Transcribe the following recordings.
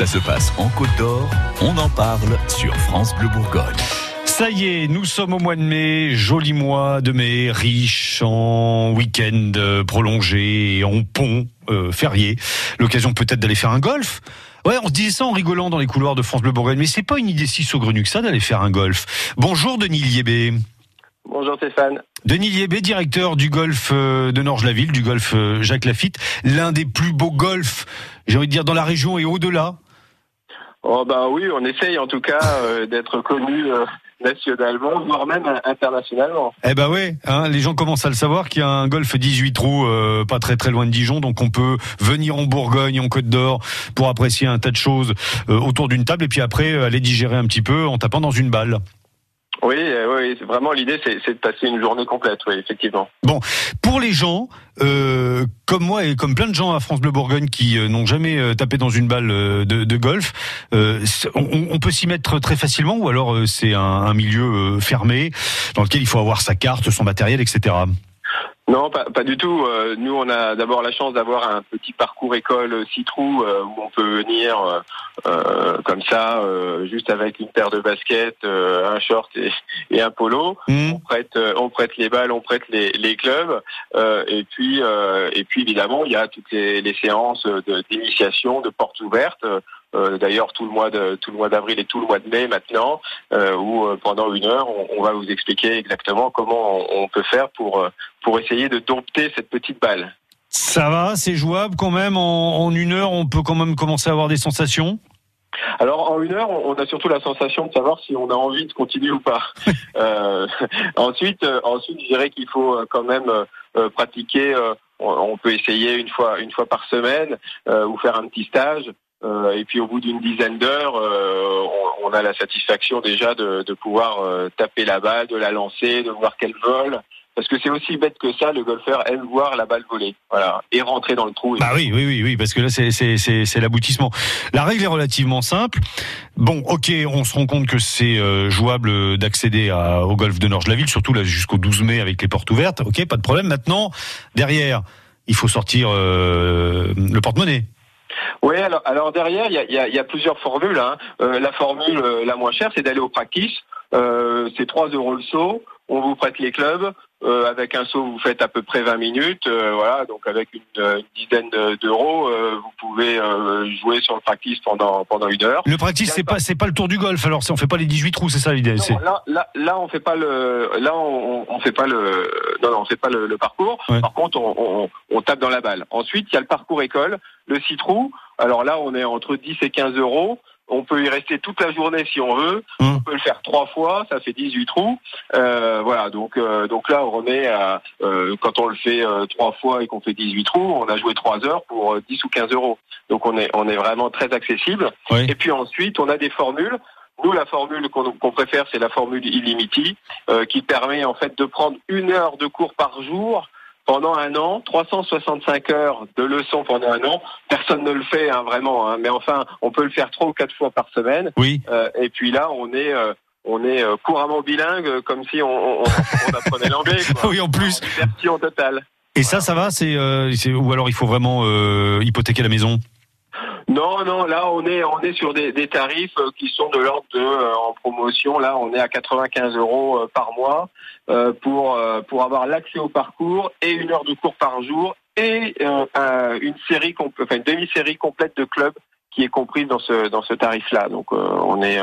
Ça se passe en Côte d'Or, on en parle sur France Bleu Bourgogne. Ça y est, nous sommes au mois de mai, joli mois de mai, riche en week-end euh, prolongé et en pont euh, férié. L'occasion peut-être d'aller faire un golf. Ouais, on se disait ça en rigolant dans les couloirs de France Bleu Bourgogne, mais c'est pas une idée si saugrenue que ça d'aller faire un golf. Bonjour Denis Liébé. Bonjour Stéphane. Denis Liébé, directeur du golf euh, de Norge-la-Ville, du golf Jacques Lafitte, l'un des plus beaux golfs, j'ai envie de dire, dans la région et au-delà. Oh bah oui, on essaye en tout cas euh, d'être connu nationalement, voire même internationalement. Eh ben oui, hein, les gens commencent à le savoir qu'il y a un golf 18 trous pas très très loin de Dijon, donc on peut venir en Bourgogne, en Côte d'Or, pour apprécier un tas de choses autour d'une table et puis après aller digérer un petit peu en tapant dans une balle. Oui, oui, vraiment l'idée c'est de passer une journée complète, oui, effectivement. Bon, pour les gens euh, comme moi et comme plein de gens à France Bleu Bourgogne qui euh, n'ont jamais euh, tapé dans une balle de, de golf, on, on, peut s'y mettre très facilement ou alors c'est un, un, milieu fermé dans lequel il faut avoir sa carte, son matériel, etc. Non, pas, pas, du tout. Euh, nous, on a d'abord la chance d'avoir un petit parcours école Citrou euh, où on peut venir euh, comme ça, juste avec une paire de baskets, un short et, et un polo. Mmh. On prête, on prête les balles, on prête les, les clubs, et puis et puis évidemment, il y a toutes les, les séances d'initiation, de, de portes ouvertes. Euh, d'ailleurs tout le mois de tout le mois d'avril et tout le mois de mai maintenant, euh, où euh, pendant une heure on, va vous expliquer exactement comment on, peut faire pour pour essayer de dompter cette petite balle. Ça va, c'est jouable quand même. En, une heure, on peut quand même commencer à avoir des sensations. Alors en une heure, on a surtout la sensation de savoir si on a envie de continuer ou pas. euh, ensuite, ensuite, je dirais qu'il faut quand même pratiquer. on peut essayer une fois une fois par semaine ou faire un petit stage euh, et puis au bout d'une dizaine d'heures, euh, on, on, a la satisfaction déjà de, de pouvoir euh, taper la balle, de la lancer, de voir qu'elle vole. Parce que c'est aussi bête que ça, le golfeur aime voir la balle voler, voilà, et rentrer dans le trou. Bah oui, oui, oui, oui, parce que là c'est l'aboutissement. La règle est relativement simple. Bon, ok, on se rend compte que c'est jouable d'accéder au golf de Norge-la-Ville, surtout là jusqu'au 12 mai avec les portes ouvertes. Ok, pas de problème. Maintenant, derrière, il faut sortir le porte-monnaie. Oui, alors, alors derrière, il y a, y, a, y a, plusieurs formules. Hein. Euh, la formule euh, la moins chère, c'est d'aller au practice. Euh, c'est 3 euros le saut. On vous prête les clubs. Euh, avec un saut, vous faites à peu près 20 minutes. Euh, voilà, donc avec une, une dizaine d'euros, euh, vous pouvez jouer sur le practice pendant pendant une heure. Le practice, c'est pas c'est pas le tour du golf. Alors, on fait pas les 18 trous, c'est ça l'idée. Là, là, là, on fait pas le. Là, on, on fait pas le. Non, non, on fait pas le, le parcours. Par contre, on, on, on, tape dans la balle. Ensuite, il y a le parcours école, le 6 trous. Alors là, on est entre 10 et 15 euros. On peut y rester toute la journée si on veut. Hum. On peut le faire trois fois, ça fait 18 trous. Euh, voilà, donc euh, donc là on remet à euh, quand on le fait euh, trois fois et qu'on fait 18 trous, on a joué trois heures pour 10 ou 15 euros. Donc on est on est vraiment très accessible. Et puis ensuite on a des formules. Nous, la formule qu'on préfère, c'est la formule illimitée, qui permet en fait de prendre une heure de cours par jour pendant un an, 365 heures de leçons pendant un an. Personne ne le fait hein, vraiment, hein, mais enfin, on peut le faire trois ou quatre fois par semaine. Oui. Euh, et puis là, on est euh, on est euh, couramment bilingue, comme si on, on, on apprenait l'anglais. oui, en plus. En totale. Et ça, ça va, c'est ou alors il faut vraiment hypothéquer la maison? Non, non, là on est on est sur des, tarifs euh, qui sont de l'ordre de euh, en promotion. Là, on est à 95 euros euh, par mois pour avoir l'accès au parcours et une heure de cours par jour et une série enfin une demi-série complète de clubs qui est comprise dans ce dans ce tarif-là. Donc on est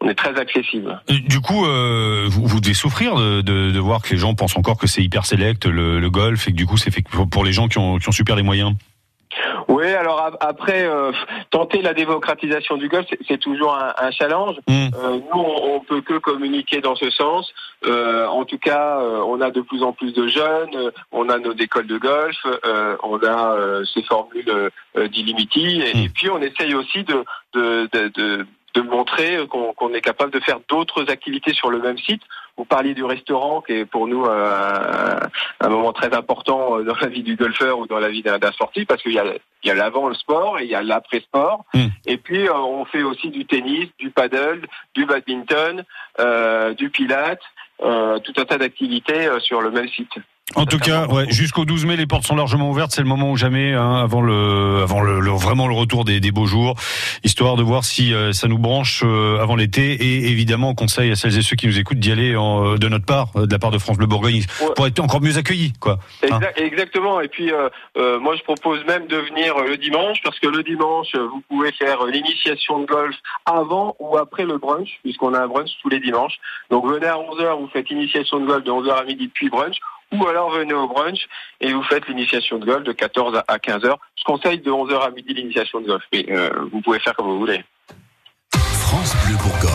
on est très accessible. Du coup, vous, devez souffrir de, voir que les gens pensent encore que c'est hyper select le, le, golf et que du coup c'est fait pour les gens qui ont, qui ont super les moyens. Oui, alors après, euh, tenter la démocratisation du golf, c'est toujours un, un challenge. Mm. Euh, nous, on, on, peut que communiquer dans ce sens. Euh, en tout cas, euh, on a de plus en plus de jeunes, on a nos écoles de golf, euh, on a ces formules d'illimity, et, mm. et, puis on essaye aussi de, de, de, de de montrer qu'on est capable de faire d'autres activités sur le même site. Vous parliez du restaurant, qui est pour nous euh, un moment très important dans la vie du golfeur ou dans la vie d'un sportif, parce qu'il y a, il y a l'avant le sport et il y a l'après-sport. Hmm. Et puis euh, on fait aussi du tennis, du paddle, du badminton, euh, du pilate, euh, tout un tas d'activités sur le même site. En tout cas, ouais, jusqu'au 12 mai, les portes sont largement ouvertes. C'est le moment ou jamais, hein, avant le, avant le, vraiment le retour des, des, beaux jours, histoire de voir si euh, ça nous branche euh, avant l'été. Et évidemment, on conseille à celles et ceux qui nous écoutent d'y aller en, de notre part, de la part de France Bleu Bourgogne, pour être encore mieux accueillis, quoi. Hein. exactement. Et puis, moi, je propose même de venir le dimanche, parce que le dimanche, vous pouvez faire l'initiation de golf avant ou après le brunch, puisqu'on a un brunch tous les dimanches. Donc, venez à 11h, vous faites initiation de golf de 11h à midi, puis brunch ou alors venez au brunch et vous faites l'initiation de golf de 14 à 15 h Je conseille de 11 h à midi l'initiation de golf, mais euh, vous pouvez faire comme vous voulez. France Bleu Bourgogne.